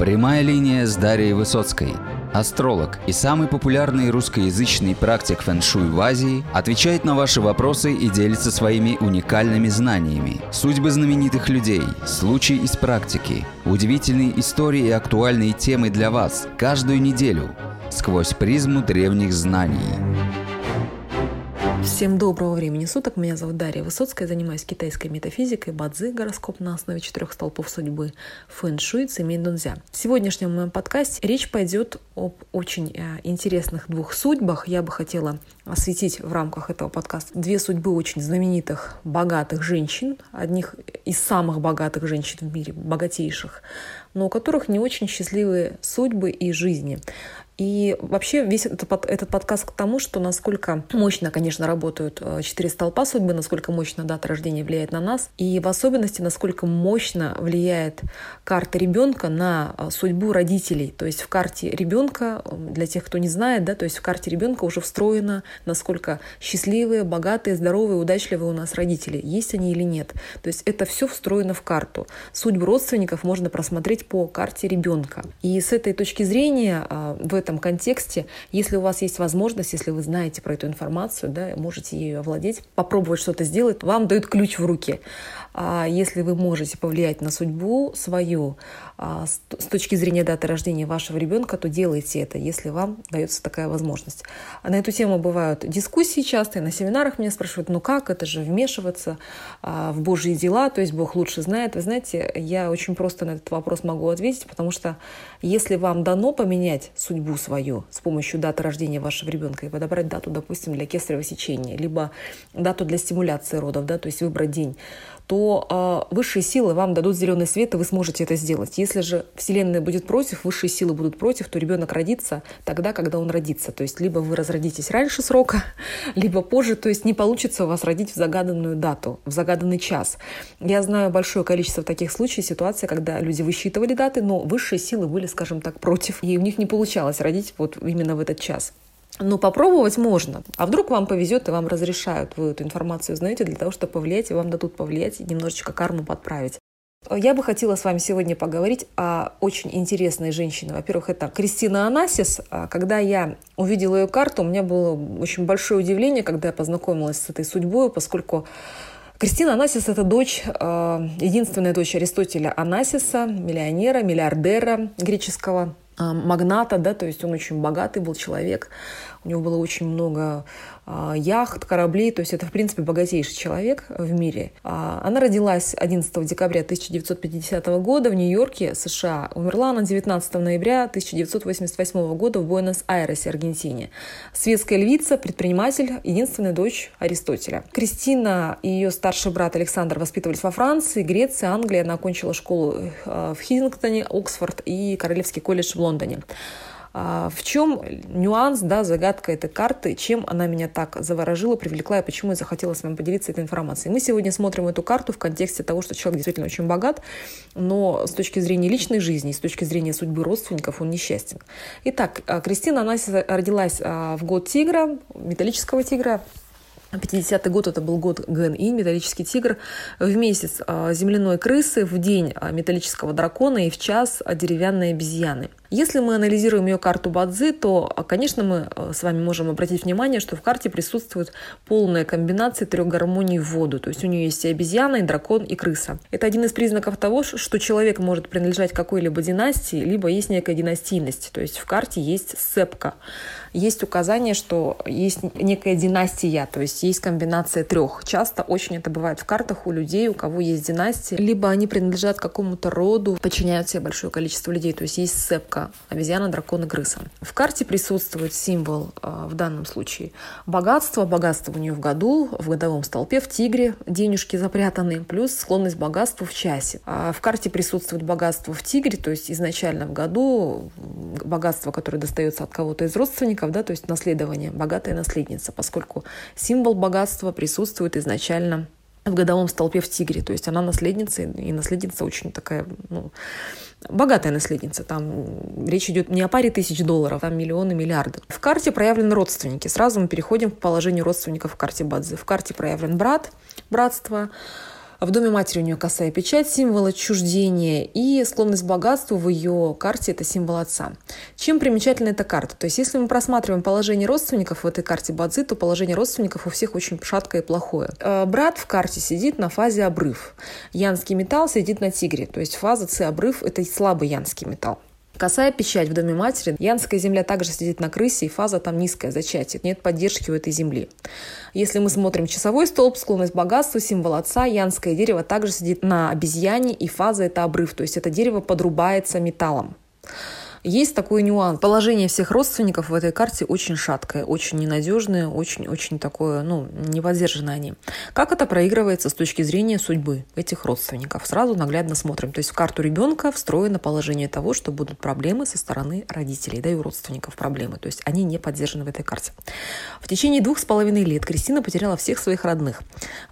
Прямая линия с Дарьей Высоцкой. Астролог и самый популярный русскоязычный практик фэн-шуй в Азии отвечает на ваши вопросы и делится своими уникальными знаниями. Судьбы знаменитых людей, случаи из практики, удивительные истории и актуальные темы для вас каждую неделю сквозь призму древних знаний. Всем доброго времени суток. Меня зовут Дарья Высоцкая. Занимаюсь китайской метафизикой, бадзи, гороскоп на основе четырех столпов судьбы, фэн-шуй, цимень дунзя. В сегодняшнем моем подкасте речь пойдет об очень э, интересных двух судьбах. Я бы хотела осветить в рамках этого подкаста две судьбы очень знаменитых, богатых женщин, одних из самых богатых женщин в мире, богатейших, но у которых не очень счастливые судьбы и жизни. И вообще весь этот, этот подкаст к тому, что насколько мощно, конечно, работают э, четыре столпа судьбы, насколько мощно дата рождения влияет на нас, и в особенности, насколько мощно влияет карта ребенка на э, судьбу родителей. То есть в карте ребенка, для тех, кто не знает, да, то есть в карте ребенка уже встроено, насколько счастливые, богатые, здоровые, удачливые у нас родители, есть они или нет. То есть это все встроено в карту. Судьбу родственников можно просмотреть по карте ребенка. И с этой точки зрения э, в этом этом контексте, если у вас есть возможность, если вы знаете про эту информацию, да, можете ею овладеть, попробовать что-то сделать, вам дают ключ в руки. А если вы можете повлиять на судьбу свою а, с точки зрения даты рождения вашего ребенка, то делайте это, если вам дается такая возможность. А на эту тему бывают дискуссии часто, и на семинарах меня спрашивают, ну как, это же вмешиваться в Божьи дела, то есть Бог лучше знает. Вы знаете, я очень просто на этот вопрос могу ответить, потому что если вам дано поменять судьбу свою с помощью даты рождения вашего ребенка и подобрать дату, допустим, для кесарево сечения, либо дату для стимуляции родов, да, то есть выбрать день, то э, высшие силы вам дадут зеленый свет, и вы сможете это сделать. Если же Вселенная будет против, высшие силы будут против, то ребенок родится тогда, когда он родится. То есть либо вы разродитесь раньше срока, либо позже, то есть не получится у вас родить в загаданную дату, в загаданный час. Я знаю большое количество таких случаев, ситуаций, когда люди высчитывали даты, но высшие силы были, скажем так, против, и у них не получалось родить вот именно в этот час. Но попробовать можно. А вдруг вам повезет и вам разрешают, вы эту информацию знаете, для того, чтобы повлиять, и вам дадут повлиять и немножечко карму подправить. Я бы хотела с вами сегодня поговорить о очень интересной женщине. Во-первых, это Кристина Анасис. А когда я увидела ее карту, у меня было очень большое удивление, когда я познакомилась с этой судьбой, поскольку Кристина Анасис – это дочь, а, единственная дочь Аристотеля Анасиса, миллионера, миллиардера греческого, магната, да, то есть он очень богатый был человек, у него было очень много а, яхт, кораблей, то есть это, в принципе, богатейший человек в мире. А, она родилась 11 декабря 1950 года в Нью-Йорке, США. Умерла она 19 ноября 1988 года в Буэнос-Айресе, Аргентине. Светская львица, предприниматель, единственная дочь Аристотеля. Кристина и ее старший брат Александр воспитывались во Франции, Греции, Англии. Она окончила школу э, в Хидингтоне, Оксфорд и Королевский колледж в Лондоне. А, в чем нюанс, да, загадка этой карты, чем она меня так заворожила, привлекла и почему я захотела с вами поделиться этой информацией. Мы сегодня смотрим эту карту в контексте того, что человек действительно очень богат, но с точки зрения личной жизни, с точки зрения судьбы родственников он несчастен. Итак, а, Кристина, она родилась а, в год тигра, металлического тигра, 50-й год это был год ГНИ, металлический тигр, в месяц земляной крысы, в день металлического дракона и в час деревянной обезьяны. Если мы анализируем ее карту Бадзи, то, конечно, мы э, с вами можем обратить внимание, что в карте присутствует полная комбинация трех гармоний в воду. То есть у нее есть и обезьяна, и дракон, и крыса. Это один из признаков того, что человек может принадлежать какой-либо династии, либо есть некая династийность. То есть в карте есть сцепка. Есть указание, что есть некая династия, то есть есть комбинация трех. Часто очень это бывает в картах у людей, у кого есть династии, либо они принадлежат какому-то роду, подчиняют себе большое количество людей, то есть есть сцепка собака, обезьяна, и крыса. В карте присутствует символ э, в данном случае богатство. Богатство у нее в году, в годовом столпе, в тигре денежки запрятаны, плюс склонность к богатству в часе. А в карте присутствует богатство в тигре, то есть изначально в году богатство, которое достается от кого-то из родственников, да, то есть наследование, богатая наследница, поскольку символ богатства присутствует изначально в годовом столпе в тигре. То есть она наследница, и наследница очень такая, ну, богатая наследница. Там речь идет не о паре тысяч долларов, там миллионы, миллиарды. В карте проявлены родственники. Сразу мы переходим к положению родственников в карте Бадзи. В карте проявлен брат, братство, В доме матери у нее косая печать, символ отчуждения, и склонность к богатству в ее карте – это символ отца. Чем примечательна эта карта? То есть, если мы просматриваем положение родственников в этой карте Бадзи, то положение родственников у всех очень шаткое и плохое. Э, брат в карте сидит на фазе обрыв. Янский металл сидит на тигре, то есть фаза С-обрыв – это слабый янский металл. Косая печать в доме матери. Янская земля также сидит на крысе, и фаза там низкая, зачатие. Нет поддержки у этой земли. Если мы смотрим часовой столб, склонность богатства, символ отца, янское дерево также сидит на обезьяне, и фаза – это обрыв. То есть это дерево подрубается металлом. Есть такой нюанс. Положение всех родственников в этой карте очень шаткое, очень ненадежное, очень-очень такое, ну, не они. Как это проигрывается с точки зрения судьбы этих родственников? Сразу наглядно смотрим. То есть в карту ребенка встроено положение того, что будут проблемы со стороны родителей, да и у родственников проблемы. То есть они не поддержаны в этой карте. В течение двух с половиной лет Кристина потеряла всех своих родных.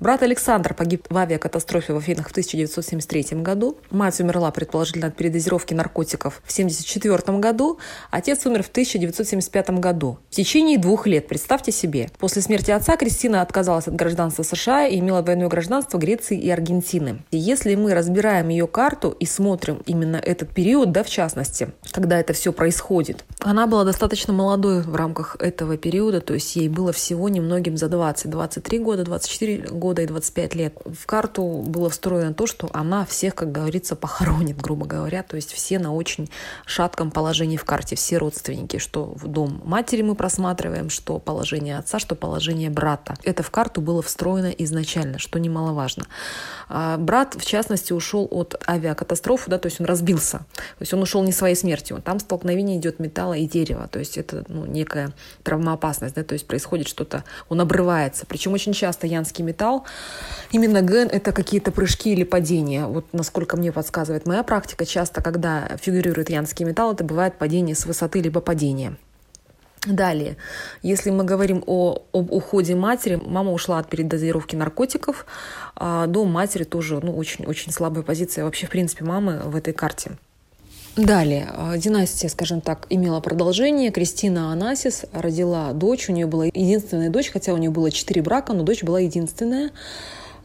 Брат Александр погиб в авиакатастрофе в Афинах в 1973 году. Мать умерла, предположительно, от передозировки наркотиков в 1974 1944 году, отец умер в 1975 году. В течение двух лет, представьте себе. После смерти отца Кристина отказалась от гражданства США и имела двойное гражданство Греции и Аргентины. И если мы разбираем ее карту и смотрим именно этот период, да, в частности, когда это все происходит, она была достаточно молодой в рамках этого периода, то есть ей было всего немногим за 20, 23 года, 24 года и 25 лет. В карту было встроено то, что она всех, как говорится, похоронит, грубо говоря, то есть все на очень шатком этом положении в карте все родственники, что в дом матери мы просматриваем, что положение отца, что положение брата. Это в карту было встроено изначально, что немаловажно. А брат, в частности, ушел от авиакатастрофы, да, то есть он разбился. То есть он ушел не своей смертью. Там столкновение идет металла и дерева. То есть это ну, некая травмоопасность, да, то есть происходит что-то, он обрывается. Причем очень часто янский металл, именно ген – это какие-то прыжки или падения. Вот насколько мне подсказывает моя практика, часто, когда фигурирует янский металл, это бывает падение с высоты либо падение. Далее, если мы говорим о, об уходе матери, мама ушла от передозировки наркотиков, а дом матери тоже ну, очень-очень слабая позиция вообще, в принципе, мамы в этой карте. Далее, а, династия, скажем так, имела продолжение. Кристина Анасис родила дочь, у нее была единственная дочь, хотя у нее было четыре брака, но дочь была единственная.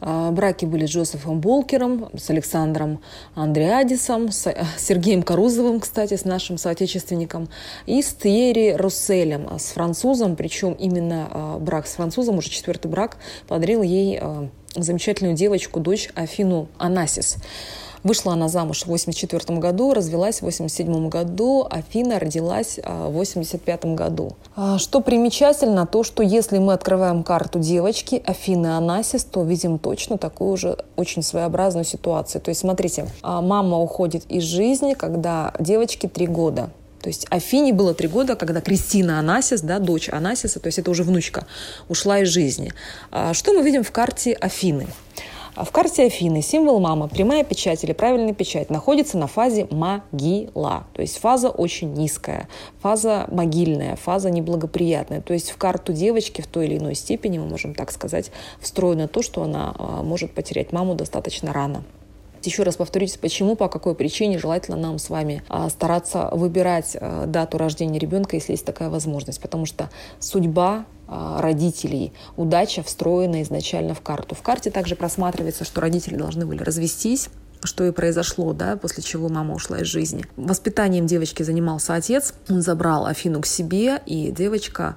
А, браки были с Джозефом Болкером, с Александром Андреадисом, с э, Сергеем Карузовым, кстати, с нашим соотечественником, и с Тьерри Русселем, а, с французом, причем именно а, брак с французом, уже четвертый брак, подарил ей замечательную девочку, дочь Афину Анасис. Вышла она замуж в 1984 году, развелась в 1987 году, Афина родилась а, в 1985 году. А, что примечательно, то, что если мы открываем карту девочки Афины Анасис, то видим точно такую уже очень своеобразную ситуацию. То есть, смотрите, а, мама уходит из жизни, когда девочке три года. То есть Афине было три года, когда Кристина Анасис, да, дочь Анасиса, то есть это уже внучка, ушла из жизни. Что мы видим в карте Афины? А в карте Афины символ мама, прямая печать или правильная печать, находится на фазе могила. То есть фаза очень низкая, фаза могильная, фаза неблагоприятная. То есть в карту девочки в той или иной степени, мы можем так сказать, встроено то, что она а, может потерять маму достаточно рано. Еще раз повторюсь, почему, по какой причине желательно нам с вами а, стараться выбирать дату рождения ребенка, если есть такая возможность. Потому что судьба родителей. Удача встроена изначально в карту. В карте также просматривается, что родители должны были развестись, что и произошло, да, после чего мама ушла из жизни. Воспитанием девочки занимался отец, он забрал Афину к себе, и девочка а,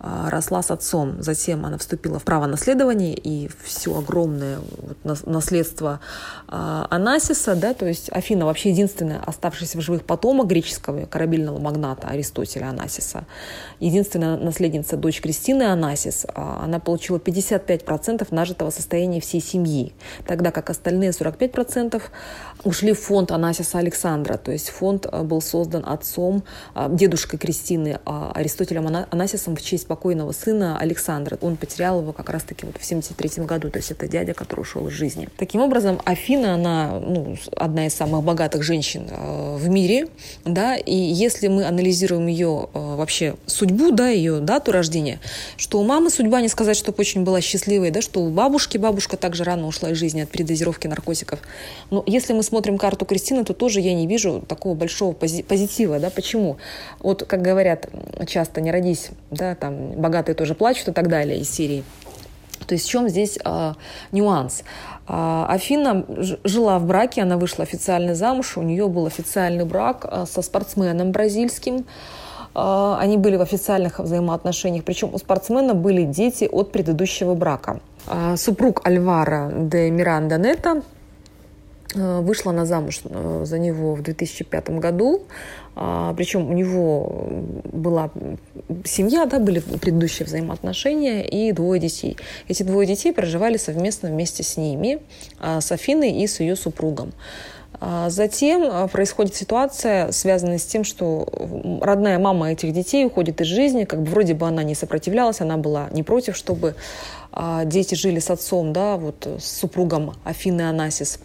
росла с отцом. Затем она вступила в право наследования, и все огромное наследство а, Анасиса, да, то есть Афина вообще единственная оставшаяся в живых потомок греческого корабельного магната Аристотеля Анасиса. Единственная наследница, дочь Кристины Анасис, а, она получила 55% нажитого состояния всей семьи, тогда как остальные 45% ушли в фонд Анасиса Александра, то есть фонд был создан отцом, дедушкой Кристины Аристотелем Анасисом в честь покойного сына Александра. Он потерял его как раз-таки вот в 73 году, то есть это дядя, который ушел из жизни. Таким образом, Афина, она ну, одна из самых богатых женщин э, в мире, да, и если мы анализируем ее э, вообще судьбу, да, ее дату рождения, что у мамы судьба, не сказать, чтобы очень была счастливой, да, что у бабушки, бабушка также рано ушла из жизни от передозировки наркотиков. Но если мы смотрим карту Кристины, то тоже я не вижу такого большого пози- позитива, да, почему? Вот, как говорят часто, не родись, да, там, богатые тоже плачут и так далее из серии. То есть в чем здесь э, нюанс? А, Афина жила в браке, она вышла официально замуж, у нее был официальный брак а, со спортсменом бразильским. А, они были в официальных взаимоотношениях, причем у спортсмена были дети от предыдущего брака. Супруг Альвара де Миранда Нета вышла на замуж э, за него в 2005 году. Причем у него была семья, да, были предыдущие взаимоотношения и двое детей. Эти двое детей проживали совместно вместе с ними, а, с Афиной и с ее супругом. А, затем а, происходит ситуация, связанная с тем, что родная мама этих детей уходит из жизни, как бы вроде бы она не сопротивлялась, она была не против, чтобы дети жили с отцом, да, вот с супругом Афины Анасис.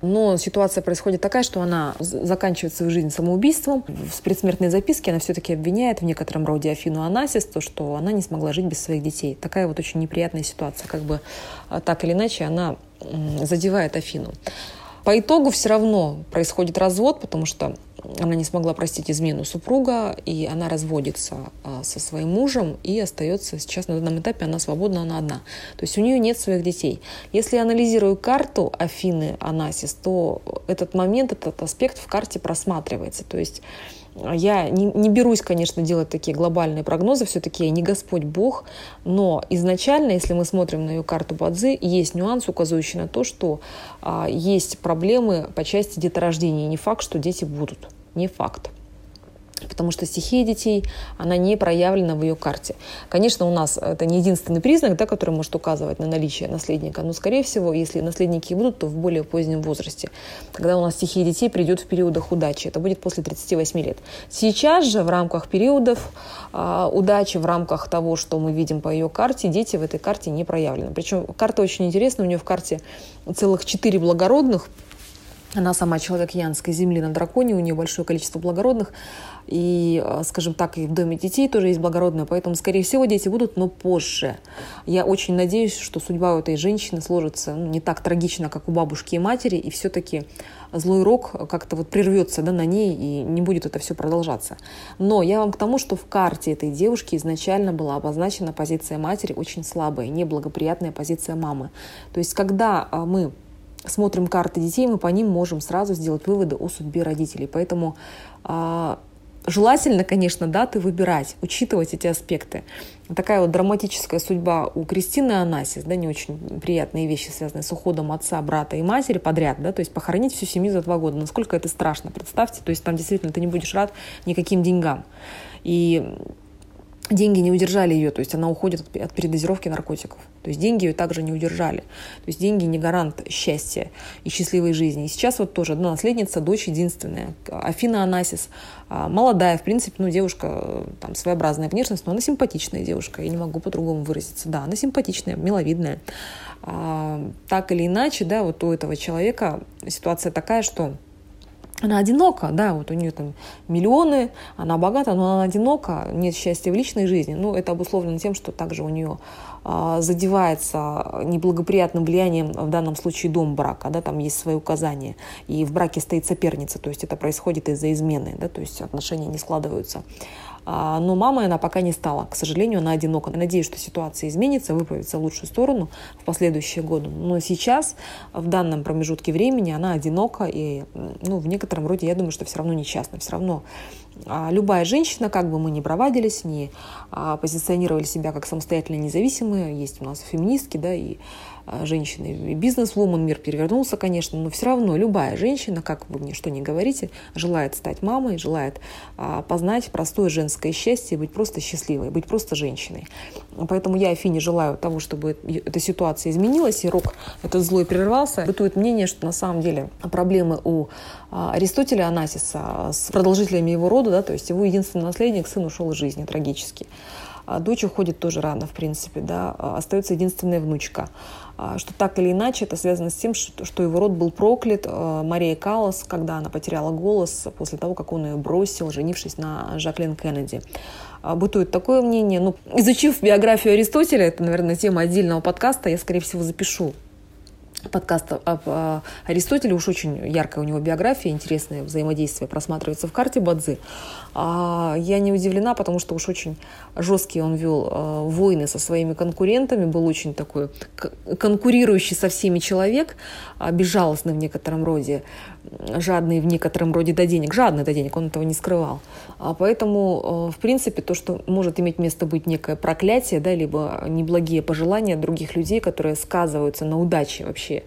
Но ситуация происходит такая, что она заканчивает свою жизнь самоубийством. В предсмертной записке она все-таки обвиняет в некотором роде Афину Анасис, то, что она не смогла жить без своих детей. Такая вот очень неприятная ситуация. Как бы а, так или иначе она задевает Афину. По итогу все равно происходит развод, потому что она не смогла простить измену супруга, и она разводится а, со своим мужем и остается сейчас на данном этапе, она свободна, она одна. То есть у нее нет своих детей. Если я анализирую карту Афины Анасис, то этот момент, этот аспект в карте просматривается. То есть я не, не берусь, конечно, делать такие глобальные прогнозы, все-таки я не Господь Бог, но изначально, если мы смотрим на ее карту Бадзи, есть нюанс, указывающий на то, что а, есть проблемы по части деторождения. Не факт, что дети будут. Не факт потому что стихия детей, она не проявлена в ее карте. Конечно, у нас это не единственный признак, да, который может указывать на наличие наследника, но, скорее всего, если наследники будут, то в более позднем возрасте, когда у нас стихия детей придет в периодах удачи. Это будет после 38 лет. Сейчас же в рамках периодов э, удачи, в рамках того, что мы видим по ее карте, дети в этой карте не проявлены. Причем карта очень интересная, у нее в карте целых четыре благородных, она сама человек Янской земли на драконе, у нее большое количество благородных. И, э, скажем так, и в доме детей тоже есть благородные, поэтому, скорее всего, дети будут, но позже. Я очень надеюсь, что судьба у этой женщины сложится ну, не так трагично, как у бабушки и матери, и все-таки злой рок как-то вот прервется да, на ней, и не будет это все продолжаться. Но я вам к тому, что в карте этой девушки изначально была обозначена позиция матери очень слабая, неблагоприятная позиция мамы. То есть, когда а, мы смотрим карты детей, мы по ним можем сразу сделать выводы о судьбе родителей. Поэтому а, Желательно, конечно, даты выбирать, учитывать эти аспекты. Такая вот драматическая судьба у Кристины Анасис, да, не очень приятные вещи, связанные с уходом отца, брата и матери подряд, да, то есть похоронить всю семью за два года. Насколько это страшно, представьте, то есть там действительно ты не будешь рад никаким деньгам. И деньги не удержали ее, то есть она уходит от передозировки наркотиков. То есть деньги ее также не удержали. То есть деньги не гарант счастья и счастливой жизни. И сейчас вот тоже одна наследница, дочь единственная, Афина Анасис, а, молодая, в принципе, ну, девушка, там, своеобразная внешность, но она симпатичная девушка, я не могу по-другому выразиться. Да, она симпатичная, миловидная. А, так или иначе, да, вот у этого человека ситуация такая, что она одинока, да, вот у нее там миллионы, она богата, но она одинока, нет счастья в личной жизни. Ну, это обусловлено тем, что также у нее а, задевается неблагоприятным влиянием, в данном случае дом брака, да, там есть свои указания, и в браке стоит соперница, то есть это происходит из-за измены, да, то есть отношения не складываются. А, но мамой она пока не стала. К сожалению, она одинока. Надеюсь, что ситуация изменится, выправится в лучшую сторону в последующие годы. Но сейчас, в данном промежутке времени, она одинока. И ну, в некотором роде, я думаю, что все равно несчастна. Все равно а, любая женщина, как бы мы ни проводились, ни а, позиционировали себя как самостоятельно независимые, есть у нас феминистки, да, и женщины. И бизнес-вумен мир перевернулся, конечно, но все равно любая женщина, как вы мне что ни говорите, желает стать мамой, желает а, познать простое женское счастье, быть просто счастливой, быть просто женщиной. Поэтому я Афине желаю того, чтобы эта ситуация изменилась, и рок этот злой прервался. Бытует мнение, что на самом деле проблемы у а, Аристотеля Анасиса с продолжителями его рода, да, то есть его единственный наследник, сын ушел из жизни трагически. А дочь уходит тоже рано, в принципе, да, остается единственная внучка. А, что так или иначе это связано с тем, что его род был проклят. А, Мария Каллас, когда она потеряла голос после того, как он ее бросил, женившись на Жаклин Кеннеди. А, бытует такое мнение. Ну, изучив биографию Аристотеля, это, наверное, тема отдельного подкаста, я, скорее всего, запишу подкаст об Аристотеле. Уж очень яркая у него биография, интересное взаимодействие просматривается в карте Бадзи. А я не удивлена, потому что уж очень жесткий он вел а, войны со своими конкурентами, был очень такой конкурирующий со всеми человек, а, безжалостный в некотором роде, жадный в некотором роде до денег, жадный до денег, он этого не скрывал. А поэтому, в принципе, то, что может иметь место быть некое проклятие, да, либо неблагие пожелания других людей, которые сказываются на удаче вообще,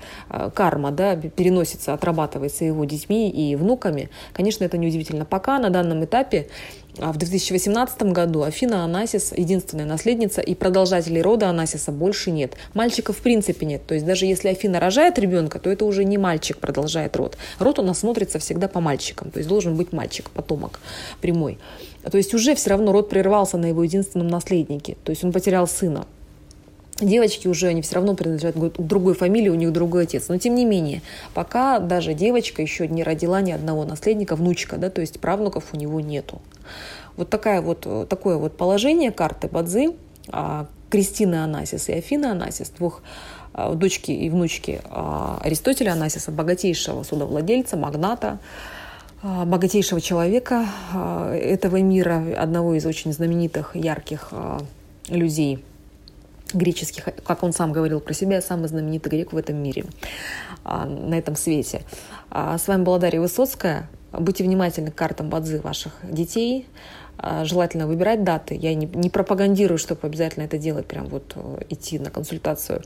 карма, да, переносится, отрабатывается его детьми и внуками, конечно, это неудивительно. Пока на данном этапе а в 2018 году Афина Анасис единственная наследница, и продолжателей рода Анасиса больше нет. Мальчика в принципе нет. То есть даже если Афина рожает ребенка, то это уже не мальчик продолжает род. Род у нас смотрится всегда по мальчикам. То есть должен быть мальчик, потомок прямой. То есть уже все равно род прервался на его единственном наследнике. То есть он потерял сына девочки уже, они все равно принадлежат к другой фамилии, у них другой отец. Но тем не менее, пока даже девочка еще не родила ни одного наследника, внучка, да, то есть правнуков у него нету. Вот, такая вот такое вот положение карты Бадзи, а, Кристины Анасис и Афины Анасис, двух а, дочки и внучки а, Аристотеля Анасиса, богатейшего судовладельца, магната, богатейшего человека этого мира, одного из очень знаменитых, ярких людей – греческих, как он сам говорил про себя, самый знаменитый грек в этом мире, а, на этом свете. А, с вами была Дарья Высоцкая. Будьте внимательны к картам Бадзы ваших детей. А, желательно выбирать даты. Я не, не пропагандирую, чтобы обязательно это делать, прям вот э, идти на консультацию.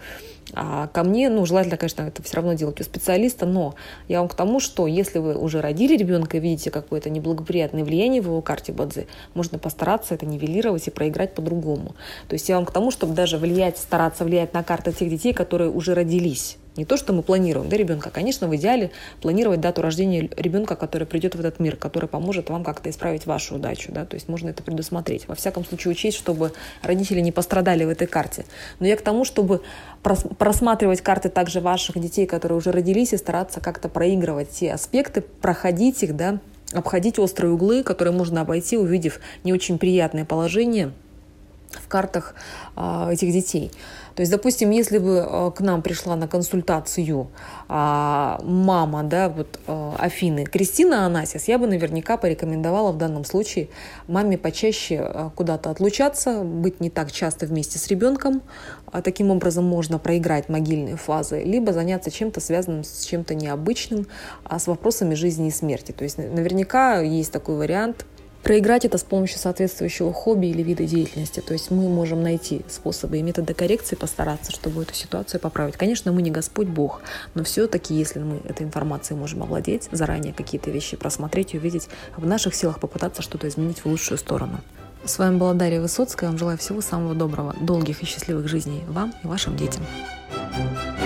А ко мне, ну, желательно, конечно, это все равно делать у специалиста, но я вам к тому, что если вы уже родили ребенка и видите какое-то неблагоприятное влияние в его карте Бадзи, можно постараться это нивелировать и проиграть по-другому. То есть я вам к тому, чтобы даже влиять, стараться влиять на карты тех детей, которые уже родились не то, что мы планируем, да, ребенка. Конечно, в идеале планировать дату рождения ребенка, который придет в этот мир, который поможет вам как-то исправить вашу удачу, да, то есть можно это предусмотреть. Во всяком случае, учесть, чтобы родители не пострадали в этой карте. Но я к тому, чтобы просматривать карты также ваших детей, которые уже родились, и стараться как-то проигрывать те аспекты, проходить их, да, обходить острые углы, которые можно обойти, увидев не очень приятное положение в картах э, этих детей. То есть, допустим, если бы э, к нам пришла на консультацию а, мама, да, вот Афины, Кристина Анасис, я бы наверняка порекомендовала в данном случае маме почаще куда-то отлучаться, быть не так часто вместе с ребенком. А таким образом можно проиграть могильные фазы, либо заняться чем-то связанным с чем-то необычным, а с вопросами жизни и смерти. То есть наверняка есть такой вариант проиграть это с помощью соответствующего хобби или вида деятельности. То есть мы можем найти способы и методы коррекции, постараться, чтобы эту ситуацию поправить. Конечно, мы не Господь Бог, но все-таки, если мы этой информацией можем овладеть, заранее какие-то вещи просмотреть и увидеть, в наших силах попытаться что-то изменить в лучшую сторону. С вами была Дарья Высоцкая. Я вам желаю всего самого доброго, долгих и счастливых жизней вам и вашим детям. thank you